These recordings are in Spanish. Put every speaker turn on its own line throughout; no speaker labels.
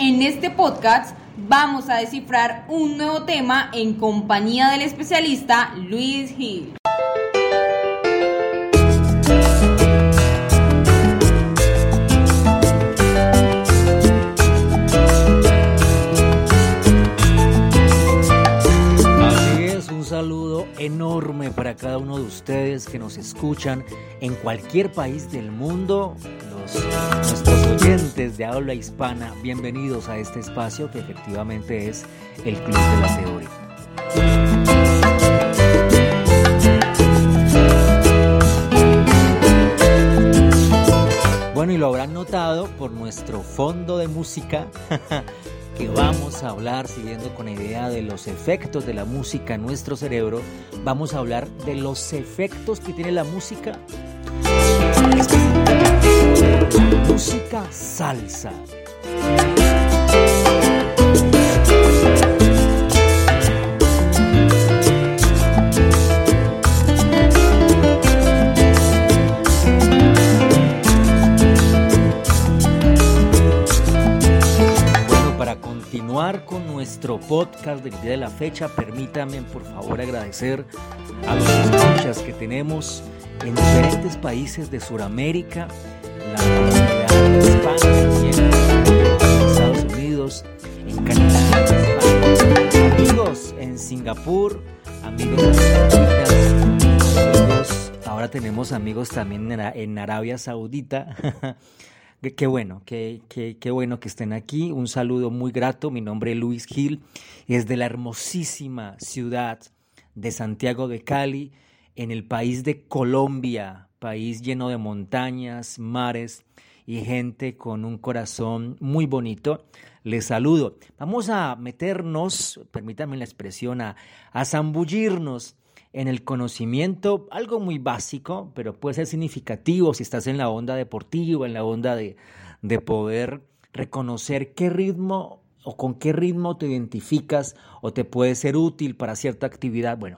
En este podcast vamos a descifrar un nuevo tema en compañía del especialista Luis Gil.
Así es, un saludo enorme para cada uno de ustedes que nos escuchan en cualquier país del mundo. Nuestros oyentes de habla hispana, bienvenidos a este espacio que efectivamente es el Club de la Teoría. Bueno, y lo habrán notado por nuestro fondo de música que vamos a hablar, siguiendo con la idea de los efectos de la música en nuestro cerebro, vamos a hablar de los efectos que tiene la música. Música salsa. Bueno, para continuar con nuestro podcast del día de la fecha, permítanme por favor agradecer a los escuchas que tenemos en diferentes países de Sudamérica, en Estados Unidos, en Canadá, amigos en Singapur, amigos amigos, ahora tenemos amigos también en, Arabia Saudita. Qué bueno, qué, qué- qué bueno que estén aquí. Un saludo muy grato. Mi nombre es Luis Gil y es de la hermosísima ciudad de Santiago de Cali, en el país de Colombia, país lleno de montañas, mares y gente con un corazón muy bonito. Les saludo. Vamos a meternos, permítanme la expresión, a, a zambullirnos en el conocimiento, algo muy básico, pero puede ser significativo si estás en la onda deportiva, en la onda de, de poder reconocer qué ritmo o con qué ritmo te identificas o te puede ser útil para cierta actividad. Bueno,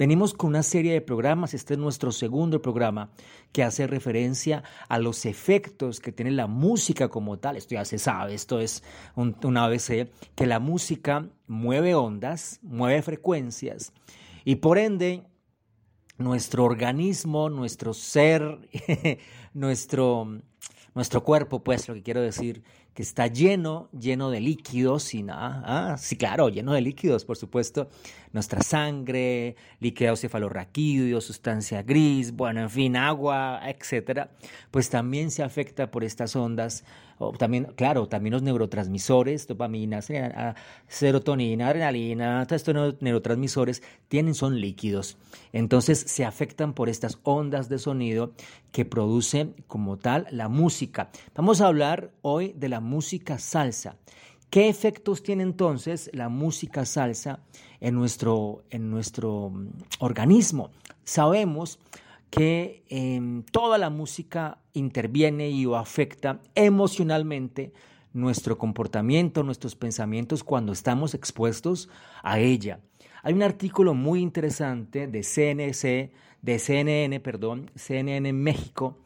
venimos con una serie de programas, este es nuestro segundo programa que hace referencia a los efectos que tiene la música como tal. Esto ya se sabe, esto es un, un ABC, que la música mueve ondas, mueve frecuencias y por ende nuestro organismo, nuestro ser, nuestro, nuestro cuerpo, pues lo que quiero decir, está lleno, lleno de líquidos y nada, ah, sí, claro, lleno de líquidos, por supuesto, nuestra sangre, líquido cefalorraquídeo, sustancia gris, bueno, en fin, agua, etcétera, pues también se afecta por estas ondas, también, claro, también los neurotransmisores, dopamina, serotonina, adrenalina, todos estos neu- neurotransmisores tienen, son líquidos. Entonces se afectan por estas ondas de sonido que produce como tal la música. Vamos a hablar hoy de la música salsa. ¿Qué efectos tiene entonces la música salsa en nuestro, en nuestro mm, organismo? Sabemos que em, toda la música interviene y o afecta emocionalmente nuestro comportamiento, nuestros pensamientos cuando estamos expuestos a ella. Hay un artículo muy interesante de CNC, de CNN, perdón, CNN México,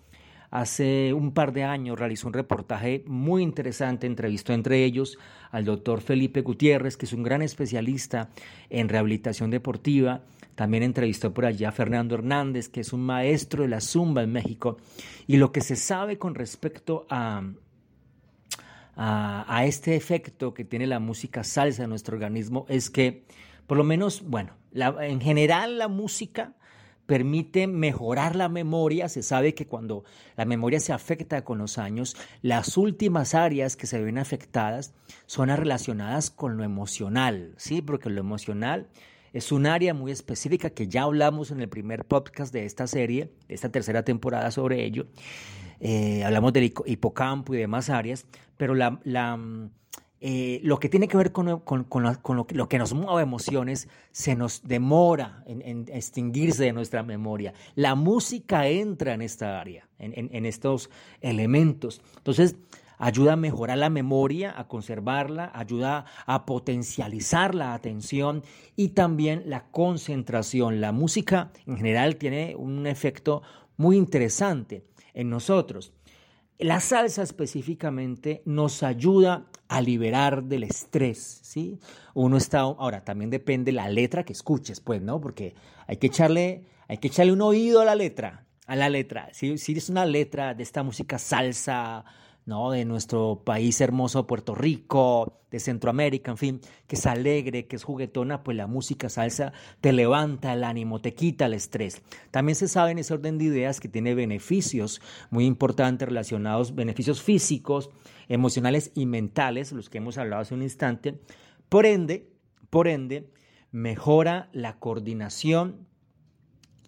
hace un par de años realizó un reportaje muy interesante, entrevistó entre ellos al doctor Felipe Gutiérrez, que es un gran especialista en rehabilitación deportiva, también entrevistó por allá a Fernando Hernández, que es un maestro de la zumba en México, y lo que se sabe con respecto a, a, este efecto que tiene la música salsa en nuestro organismo es que, por lo menos, bueno, en general la música permite mejorar la memoria. Se sabe que cuando la memoria se afecta con los años, las últimas áreas que se ven afectadas son las relacionadas con lo emocional, ¿sí? Porque lo emocional es un área muy específica que ya hablamos en el primer podcast de esta serie, de esta tercera temporada sobre ello. Eh, hablamos del hipo- hipocampo y demás áreas, pero la, la, mm, eh, lo que tiene que ver con, con- con la- con lo, que, lo nos mueve emociones se nos demora en, extinguirse de nuestra memoria. La música entra en esta área, en- en estos elementos. Entonces, ayuda a mejorar la memoria, a conservarla, ayuda a potencializar la atención y también la concentración. La música en general tiene un efecto muy interesante en nosotros. La salsa específicamente nos ayuda a liberar del estrés, ¿sí? Uno está, ahora también depende la letra que escuches, pues, ¿no? Porque hay que echarle, hay que echarle un oído a la letra, a la letra. Si, si es una letra de esta música salsa, ¿no? De nuestro país hermoso Puerto Rico, de Centroamérica, en fin, que es alegre, que es juguetona, pues la música salsa te levanta el ánimo, te quita el estrés. También se sabe en ese orden de ideas que tiene beneficios muy importantes relacionados, beneficios físicos, emocionales y mentales, los que hemos hablado hace un instante. Por ende, por ende, mejora la coordinación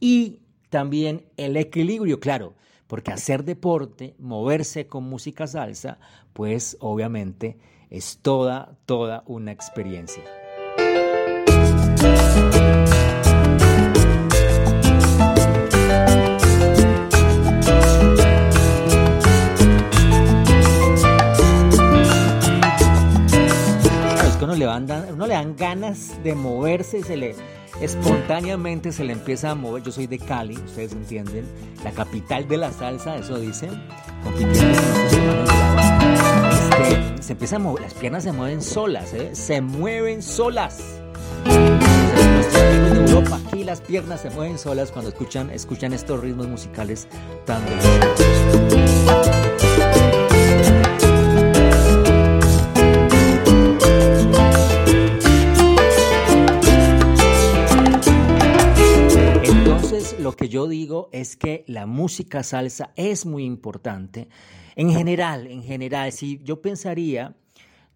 y también el equilibrio, claro porque hacer deporte, moverse con música salsa, pues obviamente es toda, toda una experiencia. Uno le, uno le dan ganas de moverse se le, espontáneamente se le empieza a mover. Yo soy de Cali, ustedes entienden, la capital de la salsa, eso dicen. Este, se empieza a mover, las piernas se mueven solas, ¿eh? se mueven solas. En Europa, aquí las piernas se mueven solas cuando escuchan, escuchan estos ritmos musicales tan. Es que la música salsa es muy importante. En general, en general, si yo pensaría,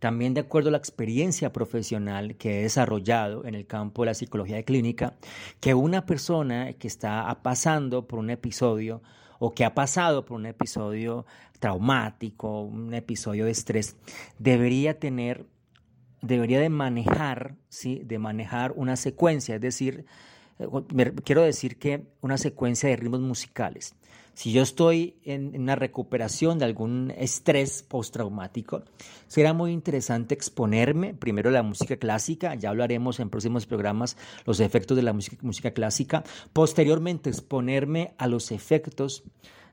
también de acuerdo a la experiencia profesional que he desarrollado en el campo de la psicología clínica, que una persona que está pasando por un episodio o que ha pasado por un episodio traumático, un episodio de estrés, debería tener, debería de manejar, ¿sí? de manejar una secuencia, es decir, quiero decir que una secuencia de ritmos musicales. Si yo estoy en, una recuperación de algún estrés postraumático, será muy interesante exponerme primero a la música clásica, ya hablaremos en próximos programas los efectos de la música, clásica, posteriormente exponerme a los efectos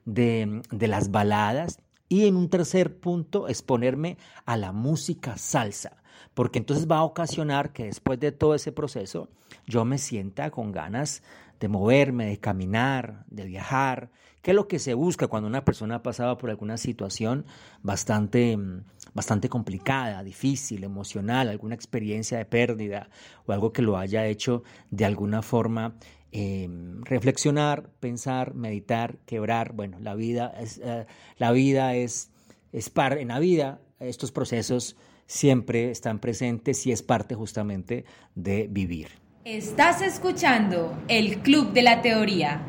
de las baladas y en un tercer punto exponerme a la música salsa porque entonces va a ocasionar que después de todo ese proceso yo me sienta con ganas de moverme, de caminar, de viajar, que es lo que se busca cuando una persona ha pasado por alguna situación bastante, mm, bastante complicada, difícil, emocional, alguna experiencia de pérdida o algo que lo haya hecho de alguna forma em, reflexionar, pensar, meditar, quebrar. Bueno, la vida es, eh, la vida es, es par, en la vida estos procesos siempre están presentes y es parte justamente de vivir.
Estás escuchando el Club de la Teoría.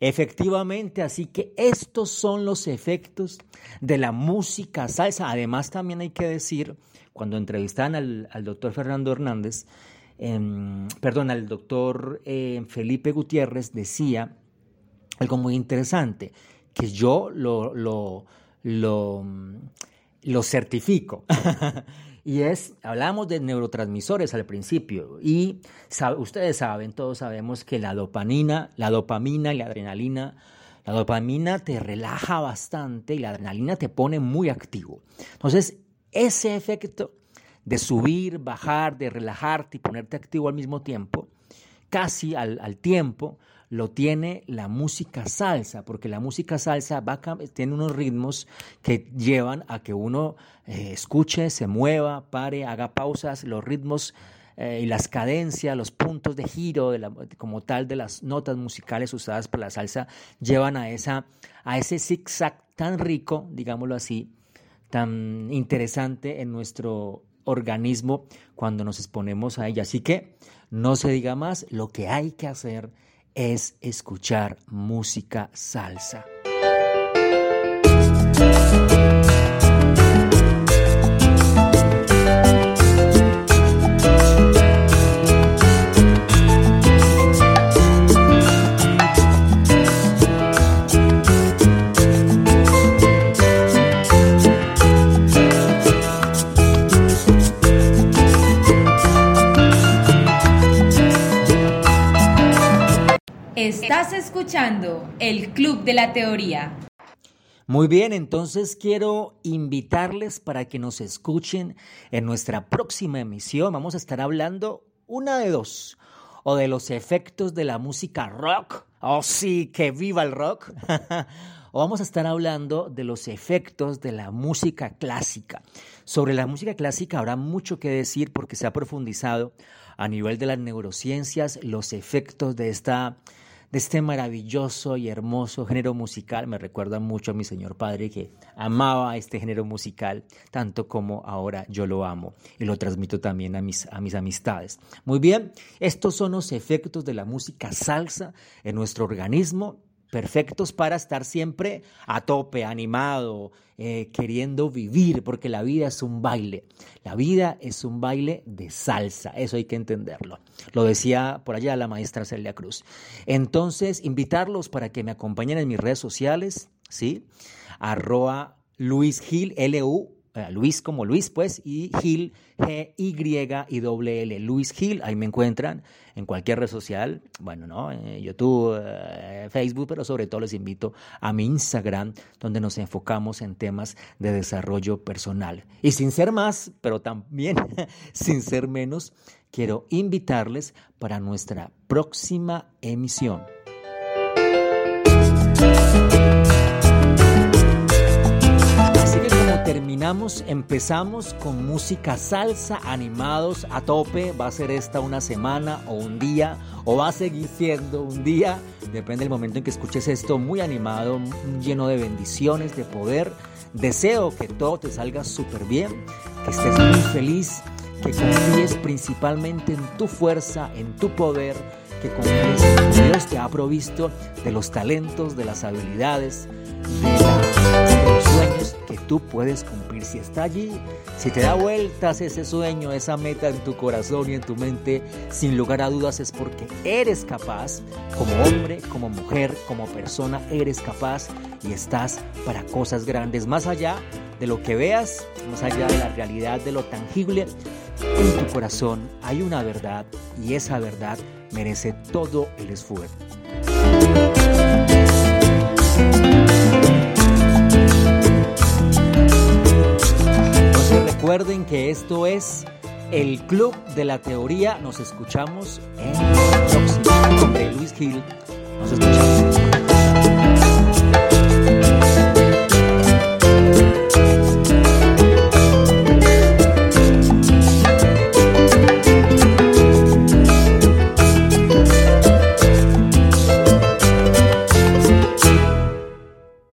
Efectivamente, así que estos son los efectos de la música salsa. Además, también hay que decir, cuando entrevistan al, doctor Fernando Hernández, em, perdón, al doctor eh, Felipe Gutiérrez, decía algo muy interesante, que yo lo, lo, lo lo certifico. y es, hablamos de neurotransmisores al principio y ustedes saben, todos sabemos que la dopamina, la dopamina y la adrenalina, la dopamina te relaja bastante y la adrenalina te pone muy activo. Entonces, ese efecto de subir, bajar, de relajarte y ponerte activo al mismo tiempo, casi al, al tiempo, lo tiene la música salsa, porque la música salsa va, tiene unos ritmos que llevan a que uno eh, escuche, se mueva, pare, haga pausas, los ritmos eh, y las cadencias, los puntos de giro de como tal de las notas musicales usadas por la salsa llevan a, esa, a ese zigzag tan rico, digámoslo así, tan interesante en nuestro organismo cuando nos exponemos a ella. Así que no se diga más, lo que hay que hacer es escuchar música salsa.
Estás escuchando el Club de la Teoría.
Muy bien, entonces quiero invitarles para que nos escuchen en nuestra próxima emisión. Vamos a estar hablando una de dos, o de los efectos de la música rock. Oh sí, que viva el rock. o vamos a estar hablando de los efectos de la música clásica. Sobre la música clásica habrá mucho que decir porque se ha profundizado a nivel de las neurociencias los efectos de esta de este maravilloso y hermoso género musical. Me recuerda mucho a mi señor padre que amaba este género musical tanto como ahora yo lo amo y lo transmito también a mis, a mis amistades. Muy bien, estos son los efectos de la música salsa en nuestro organismo perfectos para estar siempre a tope, animado, eh, queriendo vivir, porque la vida es un baile. La vida es un baile de salsa, eso hay que entenderlo. Lo decía por allá la maestra Celia Cruz. Entonces, invitarlos para que me acompañen en mis redes sociales, ¿sí? Arroa Luis Gil, L-U eh, Luis como Luis, pues, y Gil, G-Y y doble L. Luis Gil, ahí me encuentran en cualquier red social, bueno, ¿no? Eh, YouTube, Facebook, pero sobre todo les invito a mi Instagram, donde nos enfocamos en temas de desarrollo personal. Y sin ser más, pero también sin ser menos, quiero invitarles para nuestra próxima emisión. Terminamos, empezamos con música salsa, animados a tope. Va a ser esta una semana o un día, o va a seguir siendo un día, depende del momento en que escuches esto, muy animado, lleno de bendiciones, de poder. Deseo que todo te salga súper bien, que estés muy feliz, que confíes principalmente en tu fuerza, en tu poder, que confíes en Dios te ha provisto de los talentos, de las habilidades, tú puedes cumplir. Si está allí, si te da vueltas ese sueño, esa meta en tu corazón y en tu mente, sin lugar a dudas es porque eres capaz, como hombre, como mujer, como persona, eres capaz y estás para cosas grandes, más allá de lo que veas, más allá de la realidad, de lo tangible. En tu corazón hay una verdad y esa verdad merece todo el esfuerzo. Recuerden que esto es el Club de la Teoría. Nos escuchamos en el próximo. Luis Gil. Nos escuchamos.